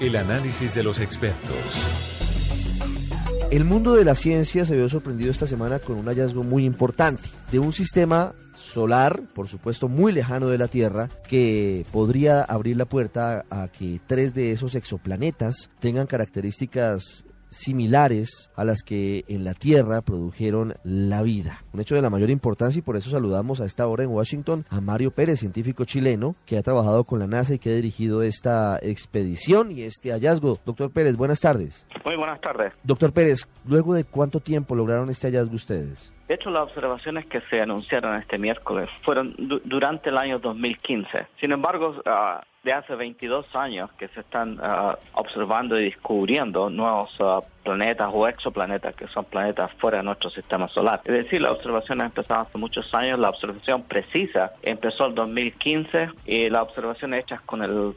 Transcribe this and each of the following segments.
El análisis de los expertos. El mundo de la ciencia se vio sorprendido esta semana con un hallazgo muy importante de un sistema solar, por supuesto muy lejano de la Tierra, que podría abrir la puerta a que tres de esos exoplanetas tengan características similares a las que en la Tierra produjeron la vida. Un hecho de la mayor importancia y por eso saludamos a esta hora en Washington a Mario Pérez, científico chileno que ha trabajado con la NASA y que ha dirigido esta expedición y este hallazgo. Doctor Pérez, buenas tardes. Muy buenas tardes. Doctor Pérez, ¿luego de cuánto tiempo lograron este hallazgo ustedes? De hecho, las observaciones que se anunciaron este miércoles fueron durante el año 2015. Sin embargo, uh, de hace 22 años que se están ah, observando y descubriendo nuevos ah, planetas o exoplanetas que son planetas fuera de nuestro sistema solar. Es decir, las observaciones empezaron hace muchos años, la observación precisa empezó en 2015 y las observaciones hechas con el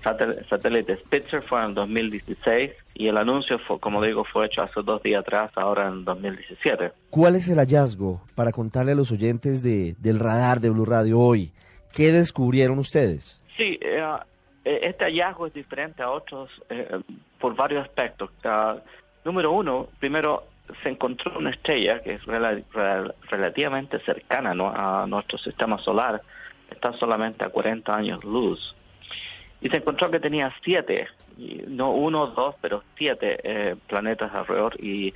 satélite Spitzer fueron en 2016 y el anuncio, fue, como digo, fue hecho hace dos días atrás, ahora en 2017. ¿Cuál es el hallazgo para contarle a los oyentes de, del radar de Blue Radio hoy? ¿Qué descubrieron ustedes? Sí, eh, eh, este hallazgo es diferente a otros eh, por varios aspectos. Uh, número uno, primero se encontró una estrella que es relativamente cercana a nuestro sistema solar, está solamente a 40 años luz. Y se encontró que tenía siete, no uno dos, pero siete eh, planetas alrededor y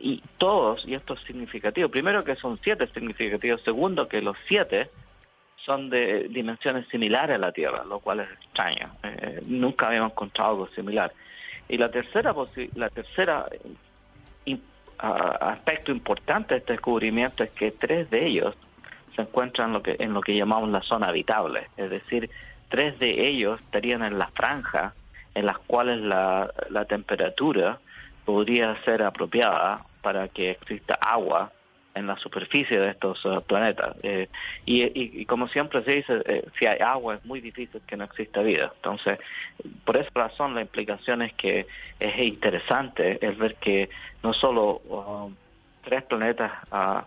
y todos, y esto es significativo, primero que son siete significativos, segundo que los siete son de dimensiones similares a la Tierra, lo cual es extraño. Eh, nunca habíamos encontrado algo similar. Y la tercera, la tercera aspecto importante de este descubrimiento es que tres de ellos se encuentran en lo que, en lo que llamamos la zona habitable, es decir, tres de ellos estarían en la franja en las cuales la, la temperatura podría ser apropiada para que exista agua en la superficie de estos uh, planetas. Eh, y, como siempre se dice, eh, si hay agua es muy difícil que no exista vida. Entonces, por esa razón la implicación es que es interesante el ver que no solo uh, tres planetas uh,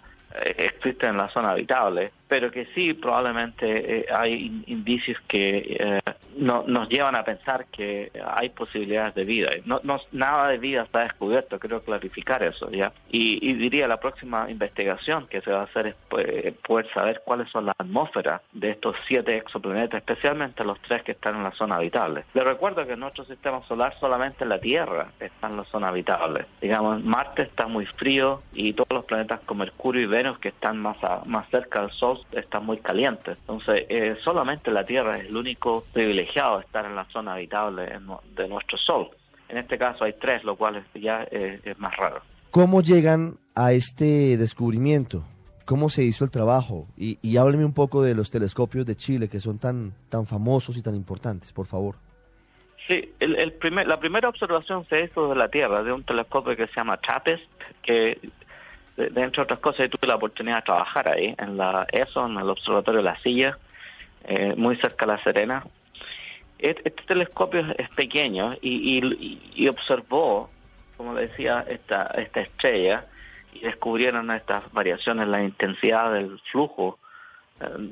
existen en la zona habitable, pero que sí probablemente eh, hay indicios que eh, no, nos llevan a pensar que hay posibilidades de vida. No, no, nada de vida está descubierto, creo clarificar eso ya. Y, diría la próxima investigación que se va a hacer es pues, poder saber cuáles son las atmósferas de estos siete exoplanetas, especialmente los tres que están en la zona habitable. Les recuerdo que en nuestro sistema solar solamente la Tierra está en la zona habitable. Digamos, Marte está muy frío y todos los planetas como Mercurio y Venus que están más, más cerca del Sol está muy caliente. Entonces, eh, solamente la Tierra es el único privilegiado de estar en la zona habitable de nuestro Sol. En este caso hay tres, lo cual ya es más raro. ¿Cómo llegan a este descubrimiento? ¿Cómo se hizo el trabajo? Y, y hábleme un poco de los telescopios de Chile que son tan, tan famosos y tan importantes, por favor. Sí, el, primer, la primera observación se hizo de la Tierra, de un telescopio que se llama TRAPPIST, que de, entre otras cosas, tuve la oportunidad de trabajar ahí, en la ESO, en el Observatorio de la Silla, eh, muy cerca de La Serena. Este, telescopio es pequeño y, observó, como decía, esta, esta estrella y descubrieron estas variaciones en la intensidad del flujo eh,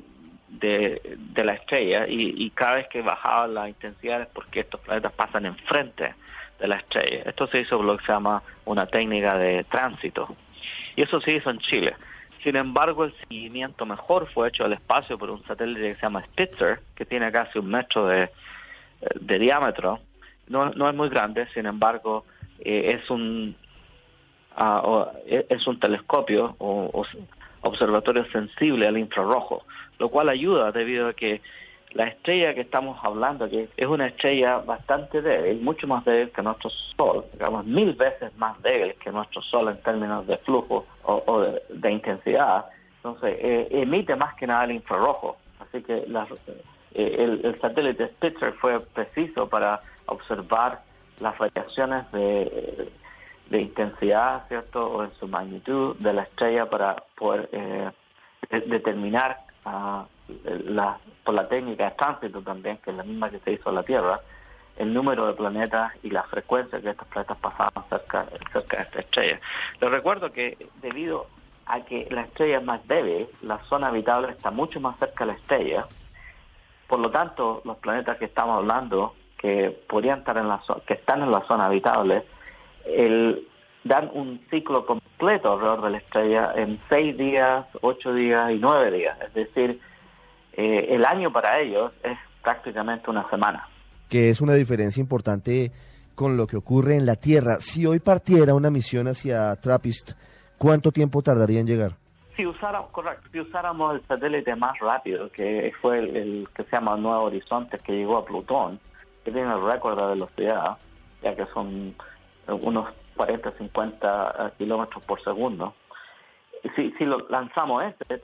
de, de, la estrella y, y, cada vez que bajaba la intensidad es porque estos planetas pasan enfrente de la estrella. Esto se hizo lo que se llama una técnica de tránsito. Y eso se hizo en Chile. Sin embargo, el seguimiento mejor fue hecho al espacio por un satélite que se llama Spitzer, que tiene casi un metro de, diámetro. No, no es muy grande, sin embargo, eh, es un ah, es un telescopio o, observatorio sensible al infrarrojo, lo cual ayuda debido a que la estrella que estamos hablando, que es una estrella bastante débil, mucho más débil que nuestro Sol, digamos mil veces más débil que nuestro Sol en términos de flujo o, de, intensidad, entonces eh, emite más que nada el infrarrojo. Así que eh, el, satélite Spitzer fue preciso para observar las variaciones de, intensidad, ¿cierto?, o en su magnitud de la estrella para poder eh, determinar a la, por la técnica de tránsito también, que es la misma que se hizo en la Tierra, el número de planetas y la frecuencia que estos planetas pasaban cerca, cerca de esta estrella. Les recuerdo que debido a que la estrella es más débil, la zona habitable está mucho más cerca de la estrella, por lo tanto, los planetas que estamos hablando que podrían estar en la que están en la zona habitable, dan un ciclo completo alrededor de la estrella en seis días, ocho días y nueve días. Es decir, eh, el año para ellos es prácticamente una semana. Que es una diferencia importante con lo que ocurre en la Tierra. Si hoy partiera una misión hacia Trappist, ¿cuánto tiempo tardaría en llegar? Si usáramos, si usáramos el satélite más rápido, que fue el, que se llama Nuevo Horizonte, que llegó a Plutón, que tiene el récord de velocidad, ya que son unos 40, 50 eh, kilómetros por segundo. Si, si lo lanzamos este,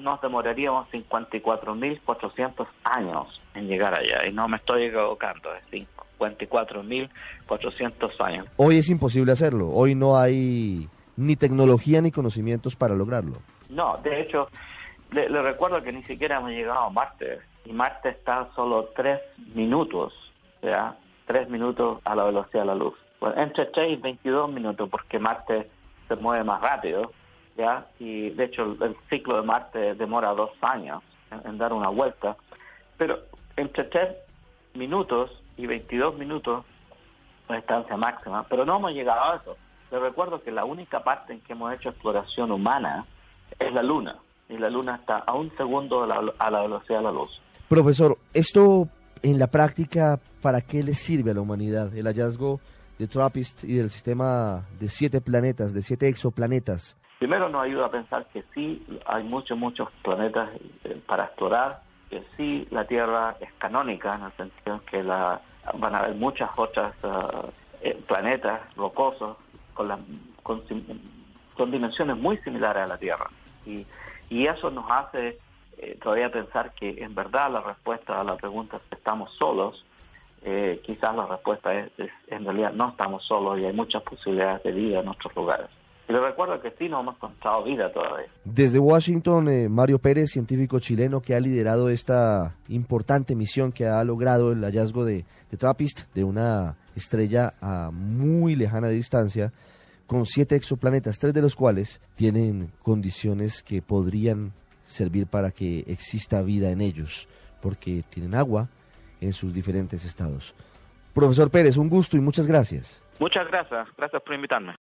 nos demoraríamos 54.400 años en llegar allá. Y no me estoy equivocando, es 54.400 años. Hoy es imposible hacerlo. Hoy no hay ni tecnología ni conocimientos para lograrlo. No, de hecho, le, recuerdo que ni siquiera hemos llegado a Marte. Y Marte está solo tres minutos, sea, tres minutos a la velocidad de la luz. Entre 3 y 22 minutos, porque Marte se mueve más rápido, ¿ya? Y de hecho el, ciclo de Marte demora dos años en, dar una vuelta. Pero entre 3 minutos y 22 minutos la distancia máxima, pero no hemos llegado a eso. Les recuerdo que la única parte en que hemos hecho exploración humana es la Luna, y la Luna está a un segundo a la, a la velocidad de la luz. Profesor, esto en la práctica, ¿para qué le sirve a la humanidad el hallazgo de TRAPPIST y del sistema de siete planetas, de siete exoplanetas? Primero nos ayuda a pensar que sí hay muchos, muchos planetas eh, para explorar, que sí la Tierra es canónica en el sentido que la, van a haber muchas otras uh, planetas rocosos con, la, con, dimensiones muy similares a la Tierra. Y, y eso nos hace eh, todavía pensar que en verdad la respuesta a la pregunta si estamos solos eh, quizás la respuesta es, en realidad no estamos solos y hay muchas posibilidades de vida en nuestros lugares. Y le recuerdo que sí no hemos encontrado vida todavía. Desde Washington, eh, Mario Pérez, científico chileno que ha liderado esta importante misión que ha logrado el hallazgo de, de TRAPPIST, de una estrella a muy lejana distancia, con siete exoplanetas, tres de los cuales tienen condiciones que podrían servir para que exista vida en ellos, porque tienen agua, en sus diferentes estados. Profesor Pérez, un gusto y muchas gracias. Muchas gracias, gracias por invitarme.